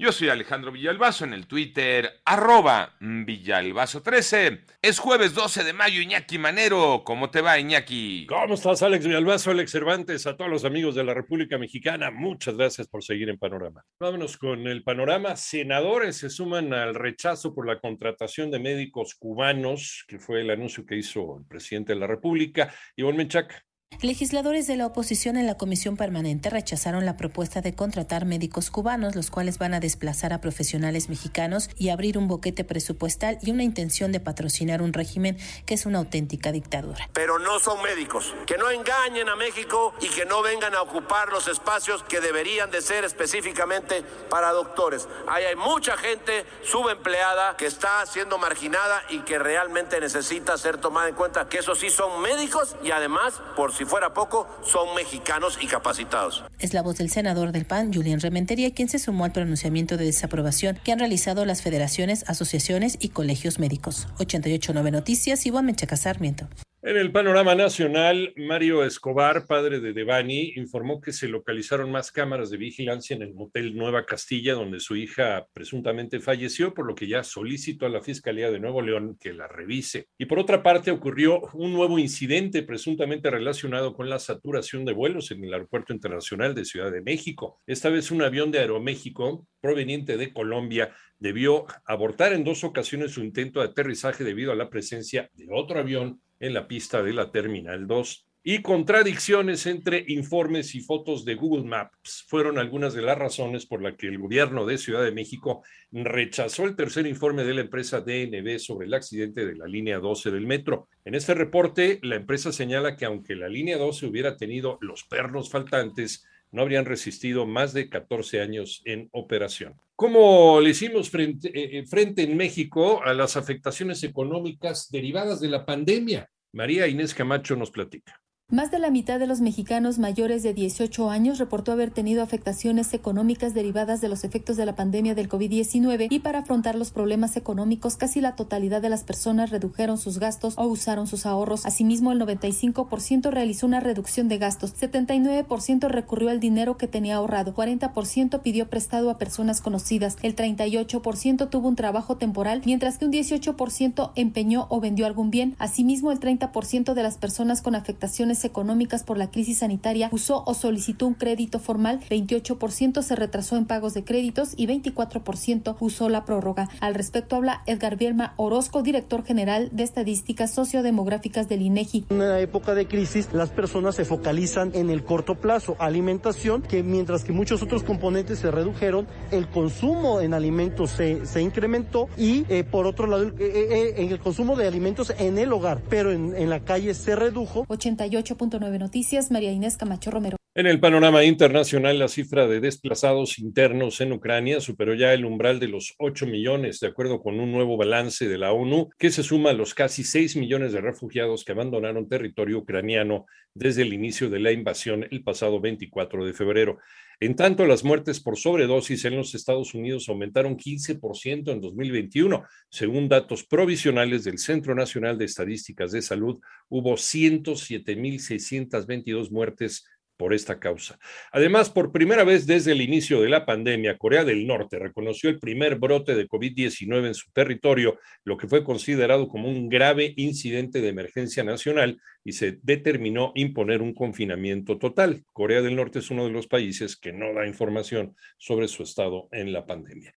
Yo soy Alejandro Villalbazo en el Twitter, arroba Villalbazo13. Es jueves 12 de mayo, Iñaki Manero. ¿Cómo te va, Iñaki? ¿Cómo estás, Alex Villalbazo, Alex Cervantes? A todos los amigos de la República Mexicana, muchas gracias por seguir en Panorama. Vámonos con el panorama. Senadores se suman al rechazo por la contratación de médicos cubanos, que fue el anuncio que hizo el presidente de la República, Iván Menchaca. Legisladores de la oposición en la comisión permanente rechazaron la propuesta de contratar médicos cubanos, los cuales van a desplazar a profesionales mexicanos y abrir un boquete presupuestal y una intención de patrocinar un régimen que es una auténtica dictadura. Pero no son médicos, que no engañen a México y que no vengan a ocupar los espacios que deberían de ser específicamente para doctores. Ahí hay mucha gente subempleada que está siendo marginada y que realmente necesita ser tomada en cuenta, que esos sí son médicos y además, por si fuera poco, son mexicanos y capacitados. Es la voz del senador del PAN, Julián Rementería, quien se sumó al pronunciamiento de desaprobación que han realizado las federaciones, asociaciones y colegios médicos. 889 Noticias, Iván Menchaca Sarmiento. En el panorama nacional, Mario Escobar, padre de Devani, informó que se localizaron más cámaras de vigilancia en el motel Nueva Castilla, donde su hija presuntamente falleció, por lo que ya solicitó a la Fiscalía de Nuevo León que la revise. Y por otra parte, ocurrió un nuevo incidente presuntamente relacionado con la saturación de vuelos en el Aeropuerto Internacional de Ciudad de México. Esta vez un avión de Aeroméxico proveniente de Colombia debió abortar en dos ocasiones su intento de aterrizaje debido a la presencia de otro avión en la pista de la Terminal 2. Y contradicciones entre informes y fotos de Google Maps fueron algunas de las razones por las que el gobierno de Ciudad de México rechazó el tercer informe de la empresa DNB sobre el accidente de la línea 12 del metro. En este reporte, la empresa señala que aunque la línea 12 hubiera tenido los pernos faltantes, no habrían resistido más de 14 años en operación. ¿Cómo le hicimos frente, eh, frente en México a las afectaciones económicas derivadas de la pandemia? María Inés Camacho nos platica. Más de la mitad de los mexicanos mayores de 18 años reportó haber tenido afectaciones económicas derivadas de los efectos de la pandemia del COVID-19 y para afrontar los problemas económicos casi la totalidad de las personas redujeron sus gastos o usaron sus ahorros. Asimismo, el 95% realizó una reducción de gastos, 79% recurrió al dinero que tenía ahorrado, 40% pidió prestado a personas conocidas, el 38% tuvo un trabajo temporal, mientras que un 18% empeñó o vendió algún bien. Asimismo, el 30% de las personas con afectaciones económicas por la crisis sanitaria usó o solicitó un crédito formal, 28% se retrasó en pagos de créditos y 24% usó la prórroga. Al respecto habla Edgar Bielma Orozco, director general de estadísticas sociodemográficas del INEGI. En la época de crisis, las personas se focalizan en el corto plazo, alimentación, que mientras que muchos otros componentes se redujeron, el consumo en alimentos se, se incrementó y eh, por otro lado, eh, eh, en el consumo de alimentos en el hogar, pero en, en la calle se redujo. 88 8.9 Noticias, María Inés Camacho Romero. En el panorama internacional, la cifra de desplazados internos en Ucrania superó ya el umbral de los 8 millones, de acuerdo con un nuevo balance de la ONU, que se suma a los casi 6 millones de refugiados que abandonaron territorio ucraniano desde el inicio de la invasión el pasado 24 de febrero. En tanto, las muertes por sobredosis en los Estados Unidos aumentaron 15% en 2021. Según datos provisionales del Centro Nacional de Estadísticas de Salud, hubo 107.622 muertes por esta causa. Además, por primera vez desde el inicio de la pandemia, Corea del Norte reconoció el primer brote de COVID-19 en su territorio, lo que fue considerado como un grave incidente de emergencia nacional y se determinó imponer un confinamiento total. Corea del Norte es uno de los países que no da información sobre su estado en la pandemia.